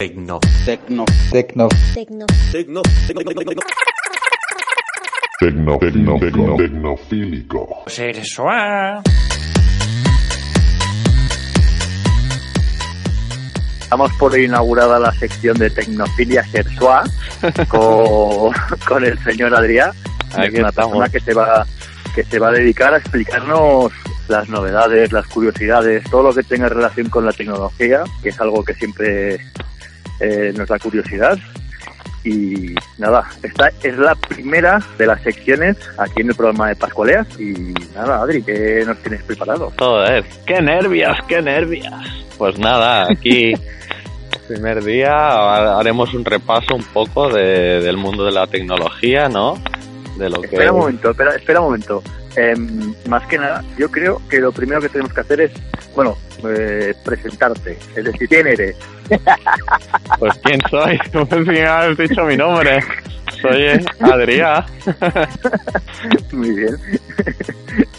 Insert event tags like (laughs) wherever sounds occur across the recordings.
Tecno. Tecno. Tecno. Tecno. Tecno. Tecno, tecno, tecno, tecnofílico. Damos por inaugurada la sección de Tecnofilia Sexual (laughs) con, con el señor Adrián, Aquí es una estamos. persona que se va que se va a dedicar a explicarnos las novedades, las curiosidades, todo lo que tenga relación con la tecnología, que es algo que siempre eh, nos da curiosidad. Y nada, esta es la primera de las secciones aquí en el programa de Pascualeas. Y nada, Adri, ¿qué nos tienes preparado? Joder, qué nervios, qué nervios. Pues nada, aquí (laughs) primer día ha- haremos un repaso un poco de- del mundo de la tecnología, ¿no? De lo que Espera un momento, espera, espera un momento. Em, más que nada, yo creo que lo primero que tenemos que hacer es, bueno, eh, presentarte. Es decir, ¿quién eres? (laughs) pues quién soy, como (laughs) si has dicho mi nombre. Soy Adrián. (laughs) Muy bien.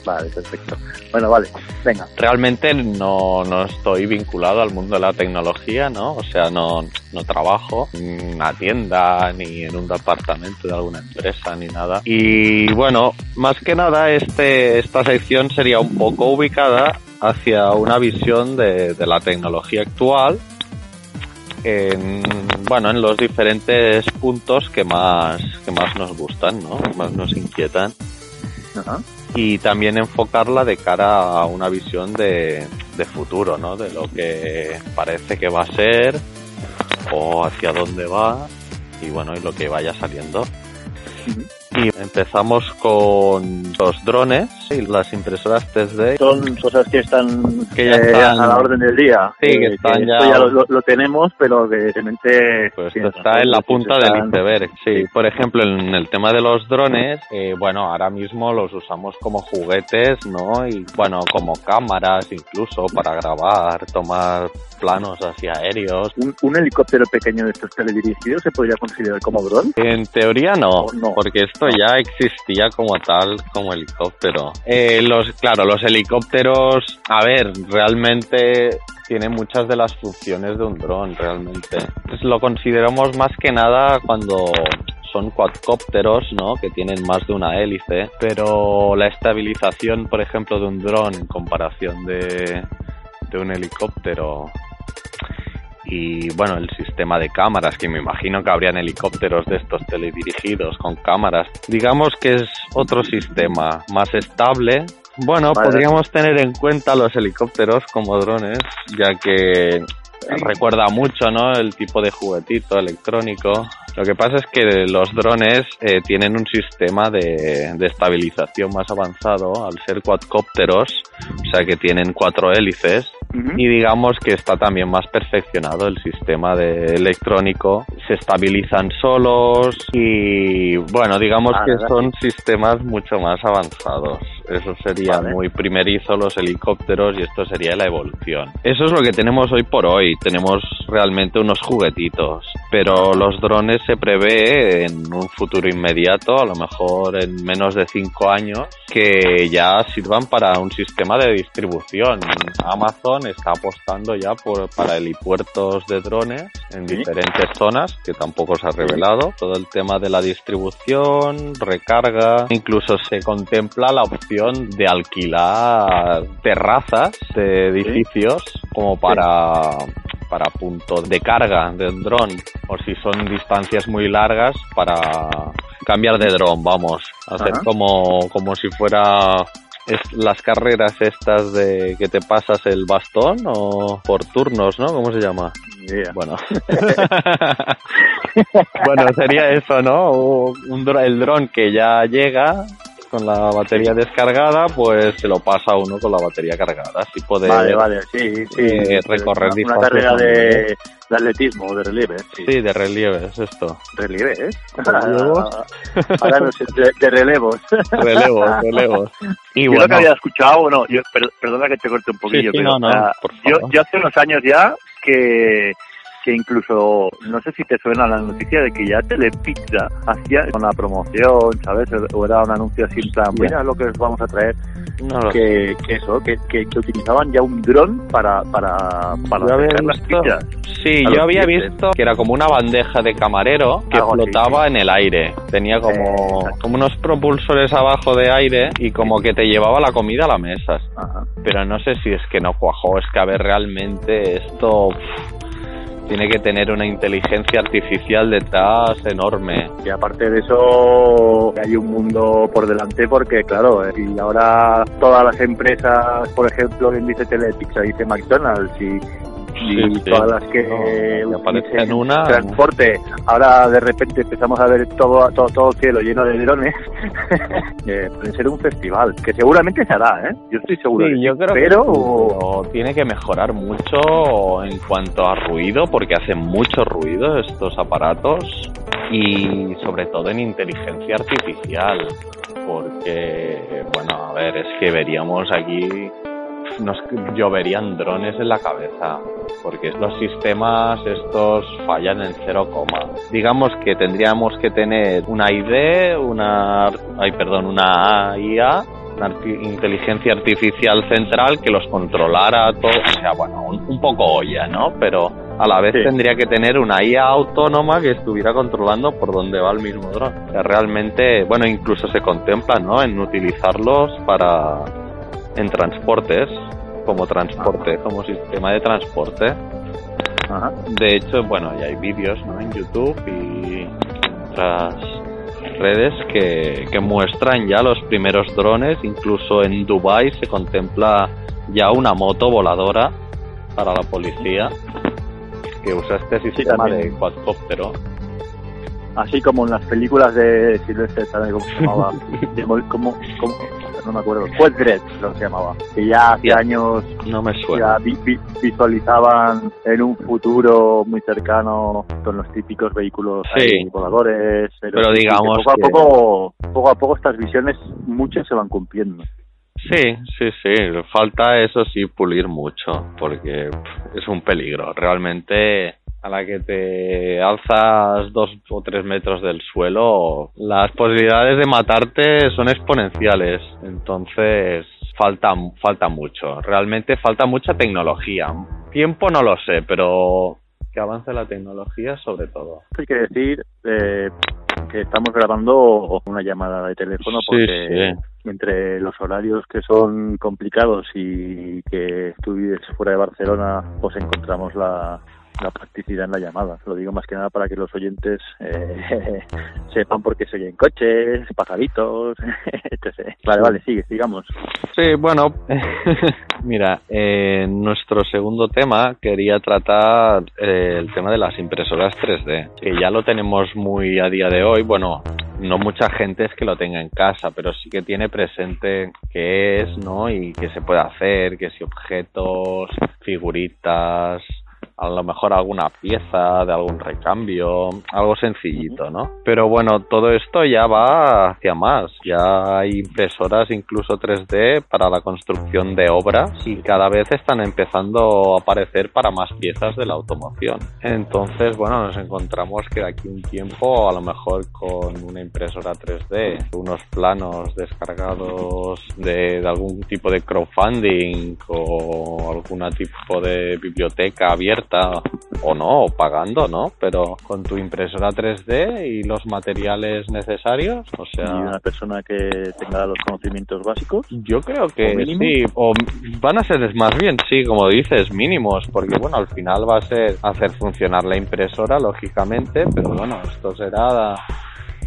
vale, perfecto. Bueno, vale, venga. Realmente no, no estoy vinculado al mundo de la tecnología, ¿no? O sea, no, no trabajo en una tienda ni en un departamento de alguna empresa ni nada. Y bueno, más que nada este, esta sección sería un poco ubicada hacia una visión de, de la tecnología actual en, bueno, en los diferentes puntos que más, que más nos gustan, ¿no? Que más nos inquietan Ajá. y también enfocarla de cara a una visión de, de futuro, ¿no? De lo que parece que va a ser o hacia dónde va y bueno, y lo que vaya saliendo. Y empezamos con los drones y las impresoras 3D. Son cosas que están, Que ya eh, a la orden del día. Sí, que Eh, están esto ya- lo, tenemos, pero que realmente... Pues está en la punta del iceberg. Sí, por ejemplo, en el tema de los drones, eh, bueno, ahora mismo los usamos como juguetes, ¿no? Y bueno, como cámaras incluso para grabar, tomar planos hacia aéreos. ¿Un, un helicóptero pequeño de estos teledirigidos se podría considerar como dron? En teoría no, no. porque esto ya existía como tal, como helicóptero. Eh, los, claro, los helicópteros, a ver, realmente tienen muchas de las funciones de un dron, realmente. Pues lo consideramos más que nada cuando son cuadcópteros, ¿no? Que tienen más de una hélice, pero la estabilización, por ejemplo, de un dron en comparación de, de un helicóptero y bueno, el sistema de cámaras, que me imagino que habrían helicópteros de estos teledirigidos con cámaras. Digamos que es otro sistema más estable. Bueno, Vale. podríamos tener en cuenta los helicópteros como drones, ya que recuerda mucho, ¿no? El tipo de juguetito electrónico. Lo que pasa es que los drones eh, tienen un sistema de, de estabilización más avanzado al ser cuadcópteros, o sea que tienen cuatro hélices y digamos que está también más perfeccionado el sistema de electrónico. Se estabilizan solos y bueno digamos Ah, que ¿verdad? son sistemas mucho más avanzados. Eso sería Vale. muy primerizo los helicópteros y esto sería la evolución. Eso es lo que tenemos hoy por hoy. Tenemos realmente unos juguetitos pero los drones se prevé en un futuro inmediato a lo mejor en menos de cinco años que ya sirvan para un sistema de distribución. Amazon está apostando ya por para helipuertos de drones en diferentes zonas que tampoco se ha revelado. Todo el tema de la distribución recarga incluso se contempla la opción de alquilar terrazas de edificios como para para punto de carga del dron o si son distancias muy largas para cambiar de dron vamos hacer Ajá. como como si fuera es las carreras estas de que te pasas el bastón o por turnos, ¿no? ¿Cómo se llama? Bueno. (laughs) bueno, sería eso, ¿no? Un el dron que ya llega con la batería descargada, pues se lo pasa uno con la batería cargada. Así poder Vale, vale, sí, sí. eh, recorrer una, carrera de, atletismo de relieve. Sí, Sí, de relieves, esto. relieve, ¿eh? ¿Relevos? (laughs) Ahora no sé, de, de relevos. (laughs) Relevos, relevos. Y yo bueno, lo que había escuchado, bueno, yo, per- perdona que te corte un poquillo, Sí, pero no, no, o sea, por yo, yo hace unos años ya que que incluso, no sé si te suena la noticia de que ya Telepizza hacía una promoción, ¿sabes? O era un anuncio así en plan, mira lo que os vamos a traer, no que, que eso, que, que, que utilizaban ya un dron para, para, para acercar las pizzas. Sí, yo había clientes. visto que era como una bandeja de camarero que Algo así, flotaba en el aire. Tenía como, Eh, como unos propulsores abajo de aire y como que te llevaba la comida a la mesa. Ajá. Pero no sé si es que no cuajó, es que a ver, realmente esto pff, tiene que tener una inteligencia artificial detrás enorme. Y aparte de eso, hay un mundo por delante porque, claro, eh, y ahora todas las empresas, por ejemplo, quien dice Telepizza, dice McDonald's y, y Sí, sí. todas las que No, y aparece dicen en una- transporte, ahora de repente empezamos a ver todo, todo, todo el cielo lleno de drones, (laughs) eh, puede ser un festival, que seguramente se hará, ¿eh? Yo estoy seguro. de Sí, que yo sí, creo pero... que sí, pero tiene que mejorar mucho en cuanto a ruido, porque hacen mucho ruido estos aparatos y sobre todo en inteligencia artificial, porque, bueno, a ver, es que veríamos aquí, nos lloverían drones en la cabeza, porque los sistemas estos fallan en cero coma. Digamos que tendríamos que tener una ID, una, ay, perdón, una IA una arti- inteligencia artificial central que los controlara todo, o sea, bueno, un, un poco olla, ¿no? Pero a la vez Sí. tendría que tener una IA autónoma que estuviera controlando por dónde va el mismo dron. O sea, realmente, bueno, incluso se contempla, ¿no? En utilizarlos para, en transportes, como transporte, como sistema de transporte. Ajá. De hecho, bueno, ya hay vídeos ¿no? en YouTube y otras redes que, que muestran ya los primeros drones. Incluso en Dubai se contempla ya una moto voladora para la policía que usa este sistema de cuadcóptero. Así como en las películas de Silvestre Stallone, ¿cómo se llamaba? (laughs) De. No me acuerdo. Fue Dredd, lo que se llamaba. Que ya hace Ya. años No me ya suena. vi- vi- visualizaban en un futuro muy cercano con los típicos vehículos Sí. voladores. Pero que digamos poco a que- poco, poco a poco estas visiones muchas se van cumpliendo. Sí, sí, sí. Falta eso sí pulir mucho porque es un peligro. Realmente a la que te alzas dos o tres metros del suelo, las posibilidades de matarte son exponenciales. Entonces falta, falta mucho. Realmente falta mucha tecnología. Tiempo no lo sé, pero que avance la tecnología sobre todo. Hay que decir eh, que estamos grabando una llamada de teléfono Sí, porque entre los horarios que son complicados y que tú vives fuera de Barcelona, pues encontramos la, la practicidad en la llamada. Lo digo más que nada para que los oyentes eh, (laughs) sepan por qué se oyen coches, pajaritos, (laughs) etc. Vale, vale, sigue, sigamos. Sí, bueno, (laughs) mira, en nuestro segundo tema quería tratar eh, el tema de las impresoras 3D, que ya lo tenemos muy a día de hoy. Bueno, no mucha gente es que lo tenga en casa, pero sí que tiene presente qué es, ¿no? Y qué se puede hacer, que si objetos, figuritas, a lo mejor alguna pieza de algún recambio, algo sencillito, ¿no? Pero bueno, todo esto ya va hacia más. Ya hay impresoras incluso 3D para la construcción de obras y cada vez están empezando a aparecer para más piezas de la automoción. Entonces, bueno, nos encontramos que de aquí un tiempo, a lo mejor con una impresora 3D, unos planos descargados de, de algún tipo de crowdfunding o algún tipo de biblioteca abierta o no, o pagando, ¿no? Pero con tu impresora 3D y los materiales necesarios, o Y sea, una persona que tenga los conocimientos básicos. yo creo que sí, o van a ser más bien, sí, como dices, mínimos, porque bueno, al final va a ser hacer funcionar la impresora, lógicamente, pero bueno, esto será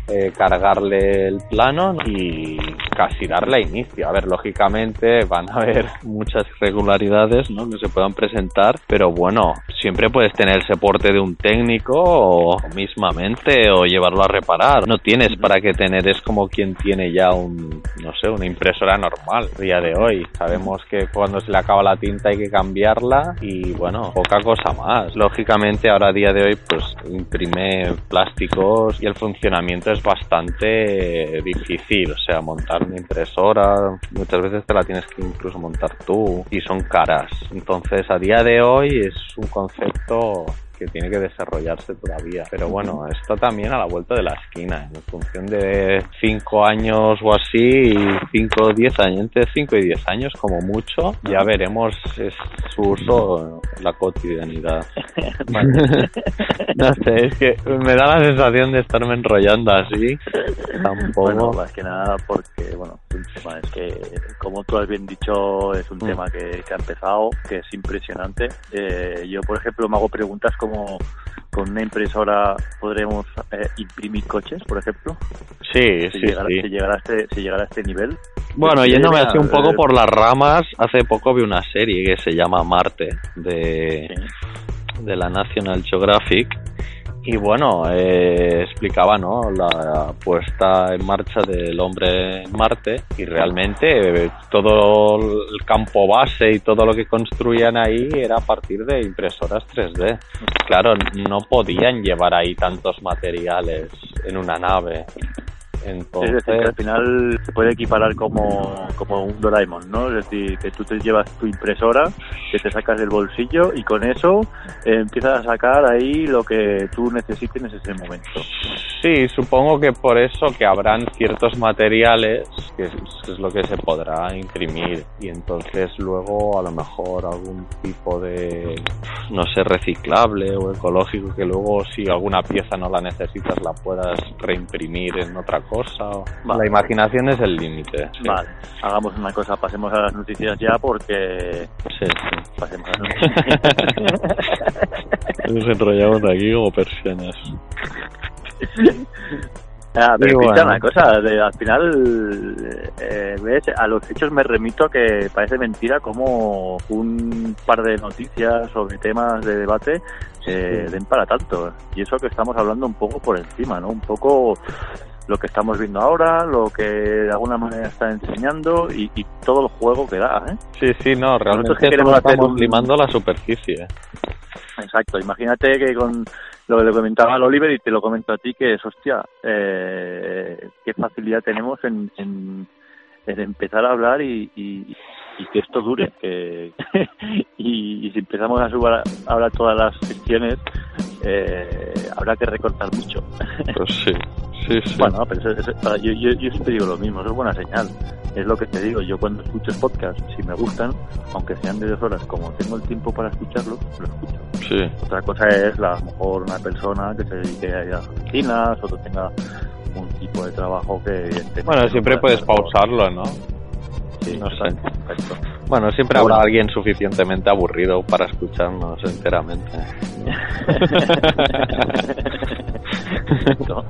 eh, cargarle el plano y casi darle inicio. A ver, lógicamente van a haber (laughs) muchas irregularidades ¿no? que se puedan presentar, pero bueno, siempre puedes tener el soporte de un técnico o mismamente o llevarlo a reparar. No tienes para qué tener, es como quien tiene ya un, no sé, una impresora normal día de hoy. Sabemos que cuando se le acaba la tinta hay que cambiarla y bueno, poca cosa más. Lógicamente ahora a día de hoy pues imprime plásticos y el funcionamiento es bastante difícil, o sea, montar una impresora muchas veces te la tienes que incluso montar tú y son caras. Entonces a día de hoy es un concepto que tiene que desarrollarse todavía. Pero bueno, esto también a la vuelta de la esquina, en función de 5 años o así, 5 o 10 años, entre 5 y 10 años como mucho, ya veremos su uso en la cotidianidad. (laughs) no sé, es que me da la sensación de estarme enrollando así. Tampoco. Bueno, más que nada porque, bueno, es que, como tú has bien dicho, es un Mm. tema que, que ha empezado, que es impresionante. Eh, yo, por ejemplo, me hago preguntas como con una impresora podremos eh, imprimir coches, por ejemplo. Sí, Si, sí, llegara, sí. si llegara a este, si a este nivel. Bueno, yéndome así un poco por las ramas, hace poco vi una serie que se llama Marte de, Sí. de la National Geographic y bueno, eh, explicaba ¿no? la puesta en marcha del hombre en Marte y realmente eh, todo el campo base y todo lo que construían ahí era a partir de impresoras 3D. Claro, no podían llevar ahí tantos materiales en una nave. Entonces, Es decir, que al final se puede equiparar como, como un Doraemon, ¿no? Es decir, que tú te llevas tu impresora, que te sacas del bolsillo y con eso eh, empiezas a sacar ahí lo que tú necesites en ese momento. Sí, supongo que por eso que habrán ciertos materiales que es, es lo que se podrá imprimir y entonces luego a lo mejor algún tipo de, no sé, reciclable o ecológico que luego si alguna pieza no la necesitas la puedas reimprimir en otra cosa. Vale. La imaginación es el límite. sí. Vale, hagamos una cosa, pasemos a las noticias ya porque Sí, sí. pasemos a las (laughs) noticias. Nos enrollamos aquí como persianas. Ah, pero bueno. una cosa, de- al final, eh, ves, a los hechos me remito que parece mentira como un par de noticias sobre temas de debate eh, den para tanto. Y eso que estamos hablando un poco por encima, ¿no? Un poco lo que estamos viendo ahora, lo que de alguna manera está enseñando y, y todo el juego que da, ¿eh? Sí, sí, no, realmente Nosotros que queremos hacer estamos un- limando la superficie. Exacto, imagínate que con lo que le comentaba al Oliver y te lo comento a ti, que es, hostia, eh, qué facilidad tenemos en, en, en empezar a hablar y, y, y que esto dure. Que, (laughs) y, y si empezamos a subir ahora todas las secciones, eh, habrá que recortar mucho. Pues sí, sí, sí. Bueno, pero eso- eso- para- yo, yo, yo siempre digo lo mismo, eso es buena señal. Es lo que te digo, yo cuando escucho podcasts, si me gustan, aunque sean de dos horas, como tengo el tiempo para escucharlo, lo escucho. sí. Otra cosa es, la, a lo mejor, una persona que se dedique a las oficinas, otro tenga un tipo de trabajo que Bueno, no siempre puede puedes pausarlo, ¿no? Sí, no sé. exacto. Bueno, siempre habrá alguien suficientemente aburrido para escucharnos enteramente. (laughs) Exacto.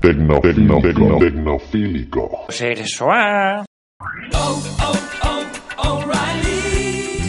Tecno, tecno, tecno, tecnofílico.